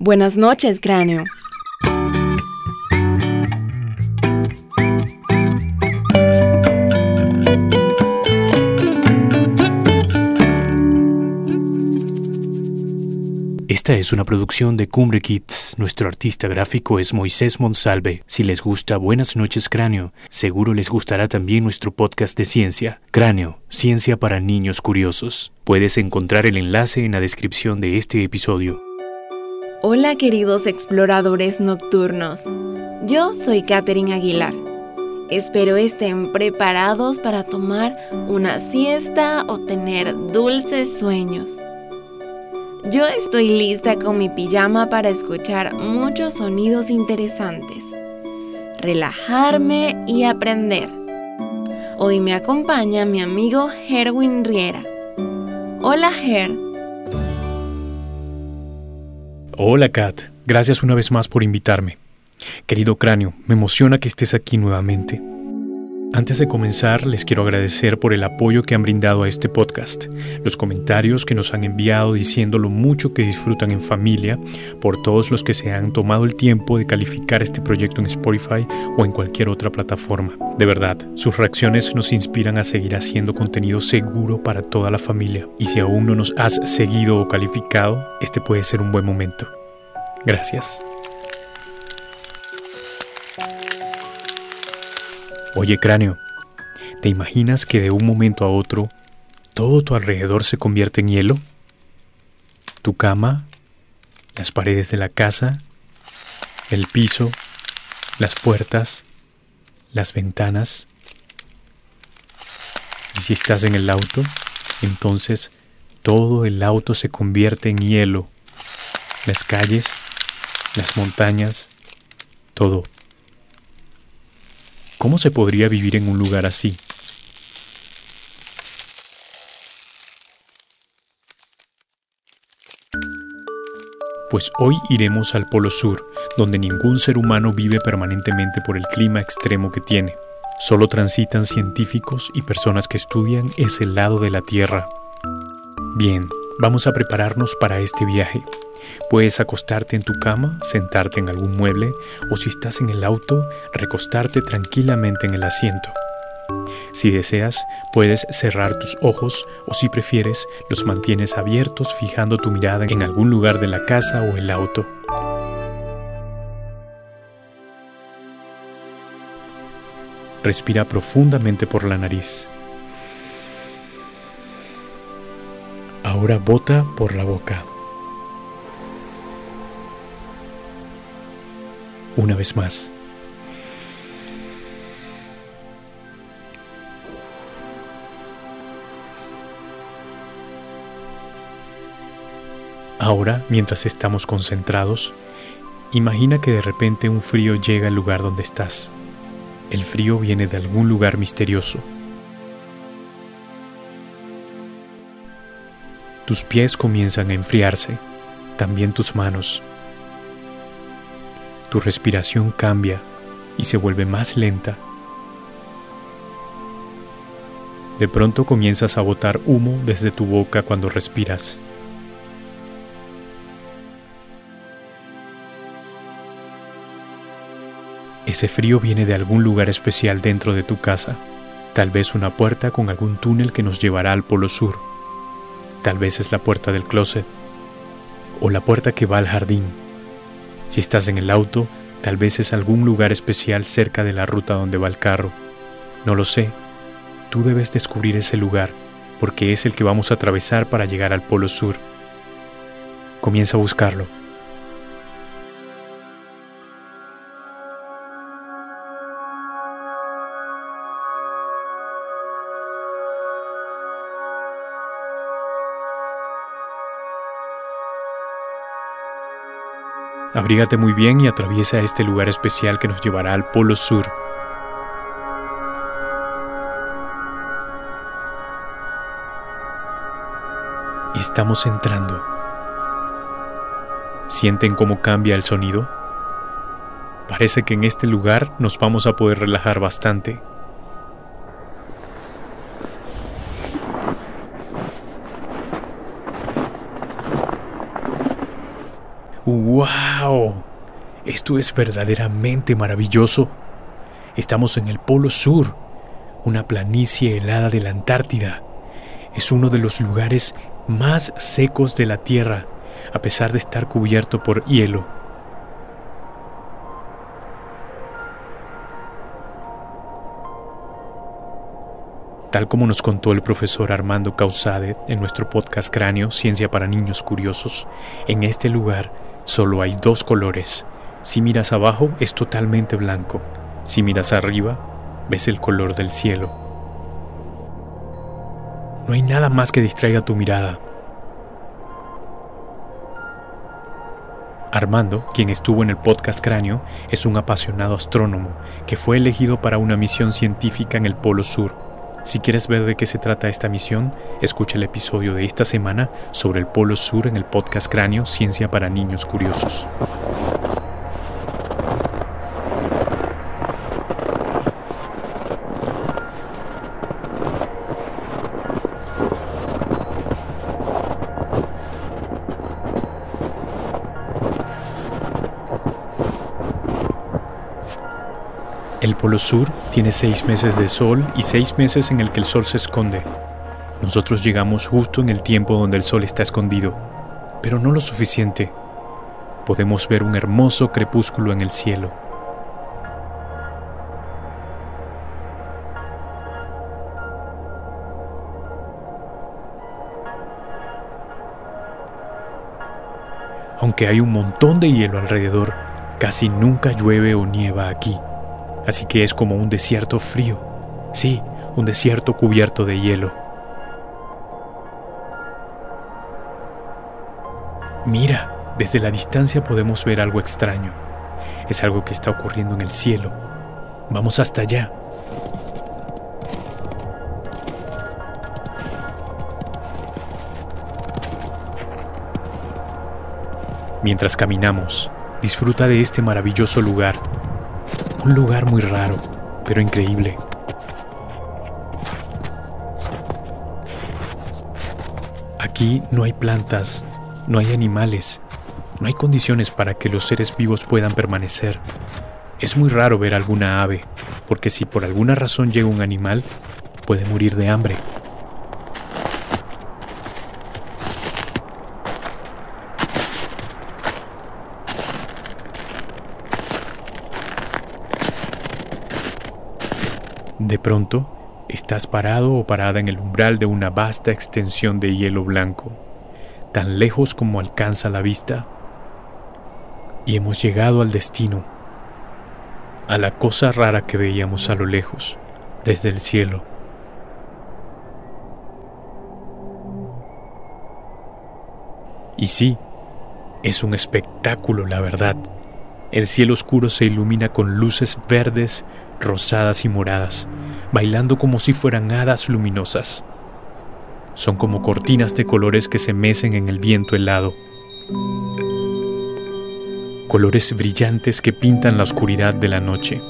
Buenas noches, cráneo. Esta es una producción de Cumbre Kids. Nuestro artista gráfico es Moisés Monsalve. Si les gusta Buenas noches Cráneo, seguro les gustará también nuestro podcast de ciencia, Cráneo, Ciencia para Niños Curiosos. Puedes encontrar el enlace en la descripción de este episodio. Hola queridos exploradores nocturnos. Yo soy Katherine Aguilar. Espero estén preparados para tomar una siesta o tener dulces sueños. Yo estoy lista con mi pijama para escuchar muchos sonidos interesantes, relajarme y aprender. Hoy me acompaña mi amigo Herwin Riera. Hola Her. Hola Kat, gracias una vez más por invitarme. Querido cráneo, me emociona que estés aquí nuevamente. Antes de comenzar, les quiero agradecer por el apoyo que han brindado a este podcast, los comentarios que nos han enviado diciendo lo mucho que disfrutan en familia, por todos los que se han tomado el tiempo de calificar este proyecto en Spotify o en cualquier otra plataforma. De verdad, sus reacciones nos inspiran a seguir haciendo contenido seguro para toda la familia. Y si aún no nos has seguido o calificado, este puede ser un buen momento. Gracias. Oye, cráneo, ¿te imaginas que de un momento a otro todo tu alrededor se convierte en hielo? Tu cama, las paredes de la casa, el piso, las puertas, las ventanas. Y si estás en el auto, entonces todo el auto se convierte en hielo. Las calles, las montañas, todo. ¿Cómo se podría vivir en un lugar así? Pues hoy iremos al Polo Sur, donde ningún ser humano vive permanentemente por el clima extremo que tiene. Solo transitan científicos y personas que estudian ese lado de la Tierra. Bien, vamos a prepararnos para este viaje. Puedes acostarte en tu cama, sentarte en algún mueble o si estás en el auto, recostarte tranquilamente en el asiento. Si deseas, puedes cerrar tus ojos o si prefieres, los mantienes abiertos fijando tu mirada en algún lugar de la casa o el auto. Respira profundamente por la nariz. Ahora bota por la boca. Una vez más. Ahora, mientras estamos concentrados, imagina que de repente un frío llega al lugar donde estás. El frío viene de algún lugar misterioso. Tus pies comienzan a enfriarse, también tus manos tu respiración cambia y se vuelve más lenta. De pronto comienzas a botar humo desde tu boca cuando respiras. Ese frío viene de algún lugar especial dentro de tu casa, tal vez una puerta con algún túnel que nos llevará al Polo Sur, tal vez es la puerta del closet o la puerta que va al jardín si estás en el auto, tal vez es algún lugar especial cerca de la ruta donde va el carro. No lo sé. Tú debes descubrir ese lugar, porque es el que vamos a atravesar para llegar al Polo Sur. Comienza a buscarlo. Abrígate muy bien y atraviesa este lugar especial que nos llevará al Polo Sur. Estamos entrando. ¿Sienten cómo cambia el sonido? Parece que en este lugar nos vamos a poder relajar bastante. Esto es verdaderamente maravilloso. Estamos en el Polo Sur, una planicie helada de la Antártida. Es uno de los lugares más secos de la Tierra, a pesar de estar cubierto por hielo. Tal como nos contó el profesor Armando Causade en nuestro podcast Cráneo, Ciencia para Niños Curiosos, en este lugar solo hay dos colores. Si miras abajo es totalmente blanco. Si miras arriba, ves el color del cielo. No hay nada más que distraiga tu mirada. Armando, quien estuvo en el podcast Cráneo, es un apasionado astrónomo que fue elegido para una misión científica en el Polo Sur si quieres ver de qué se trata esta misión, escucha el episodio de esta semana sobre el Polo Sur en el podcast Cráneo Ciencia para Niños Curiosos. El Polo Sur tiene seis meses de sol y seis meses en el que el sol se esconde. Nosotros llegamos justo en el tiempo donde el sol está escondido, pero no lo suficiente. Podemos ver un hermoso crepúsculo en el cielo. Aunque hay un montón de hielo alrededor, casi nunca llueve o nieva aquí así que es como un desierto frío. Sí, un desierto cubierto de hielo. Mira, desde la distancia podemos ver algo extraño. Es algo que está ocurriendo en el cielo. Vamos hasta allá. Mientras caminamos, disfruta de este maravilloso lugar un lugar muy raro, pero increíble. Aquí no hay plantas, no hay animales, no hay condiciones para que los seres vivos puedan permanecer. Es muy raro ver alguna ave, porque si por alguna razón llega un animal, puede morir de hambre. De pronto, estás parado o parada en el umbral de una vasta extensión de hielo blanco, tan lejos como alcanza la vista. Y hemos llegado al destino, a la cosa rara que veíamos a lo lejos, desde el cielo. Y sí, es un espectáculo, la verdad. El cielo oscuro se ilumina con luces verdes, rosadas y moradas, bailando como si fueran hadas luminosas. Son como cortinas de colores que se mecen en el viento helado. Colores brillantes que pintan la oscuridad de la noche.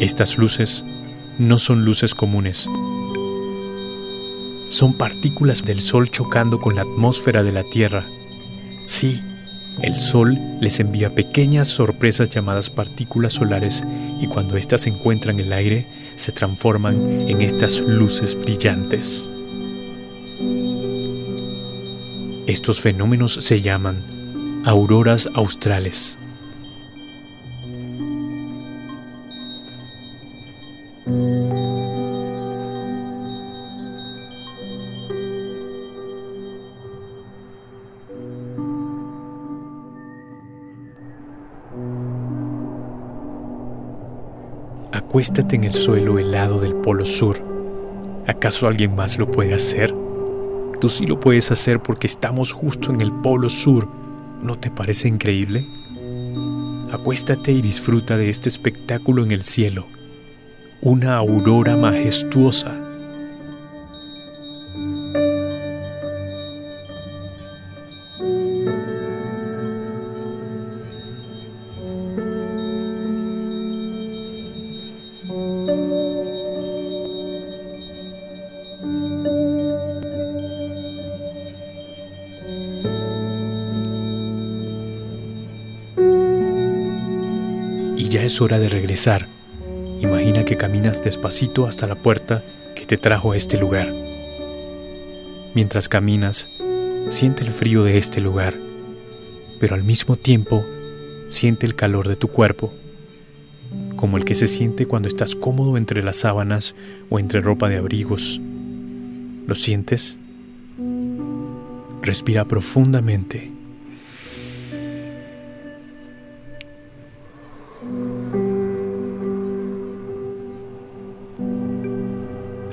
Estas luces no son luces comunes. Son partículas del Sol chocando con la atmósfera de la Tierra. Sí, el Sol les envía pequeñas sorpresas llamadas partículas solares y cuando éstas se encuentran en el aire se transforman en estas luces brillantes. Estos fenómenos se llaman auroras australes. Acuéstate en el suelo helado del Polo Sur. ¿Acaso alguien más lo puede hacer? Tú sí lo puedes hacer porque estamos justo en el Polo Sur. ¿No te parece increíble? Acuéstate y disfruta de este espectáculo en el cielo. Una aurora majestuosa es hora de regresar. Imagina que caminas despacito hasta la puerta que te trajo a este lugar. Mientras caminas, siente el frío de este lugar, pero al mismo tiempo siente el calor de tu cuerpo, como el que se siente cuando estás cómodo entre las sábanas o entre ropa de abrigos. ¿Lo sientes? Respira profundamente.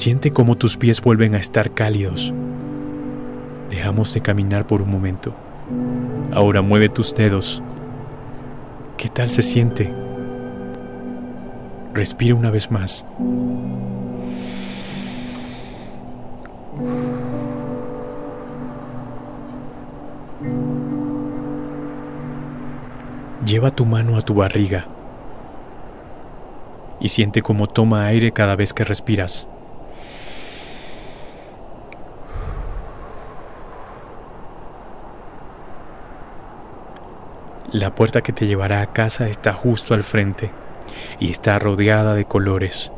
Siente cómo tus pies vuelven a estar cálidos. Dejamos de caminar por un momento. Ahora mueve tus dedos. ¿Qué tal se siente? Respira una vez más. Lleva tu mano a tu barriga y siente cómo toma aire cada vez que respiras. La puerta que te llevará a casa está justo al frente y está rodeada de colores.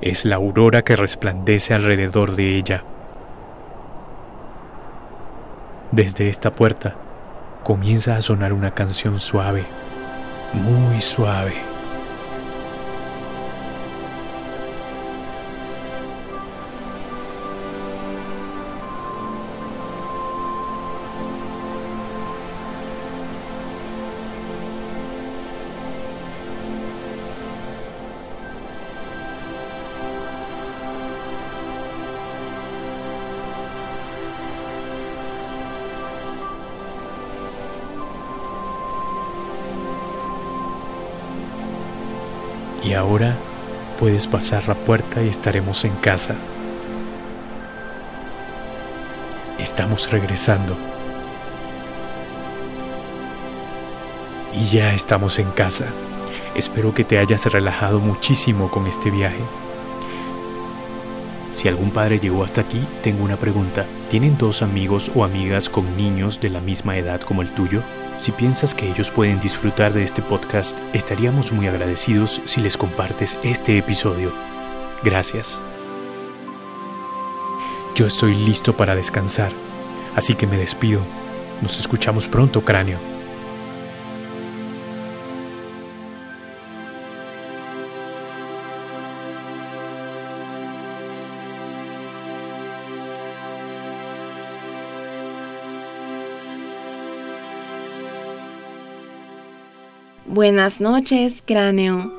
Es la aurora que resplandece alrededor de ella. Desde esta puerta comienza a sonar una canción suave, muy suave. Y ahora puedes pasar la puerta y estaremos en casa. Estamos regresando. Y ya estamos en casa. Espero que te hayas relajado muchísimo con este viaje. Si algún padre llegó hasta aquí, tengo una pregunta. ¿Tienen dos amigos o amigas con niños de la misma edad como el tuyo? Si piensas que ellos pueden disfrutar de este podcast, estaríamos muy agradecidos si les compartes este episodio. Gracias. Yo estoy listo para descansar, así que me despido. Nos escuchamos pronto, cráneo. Buenas noches, cráneo.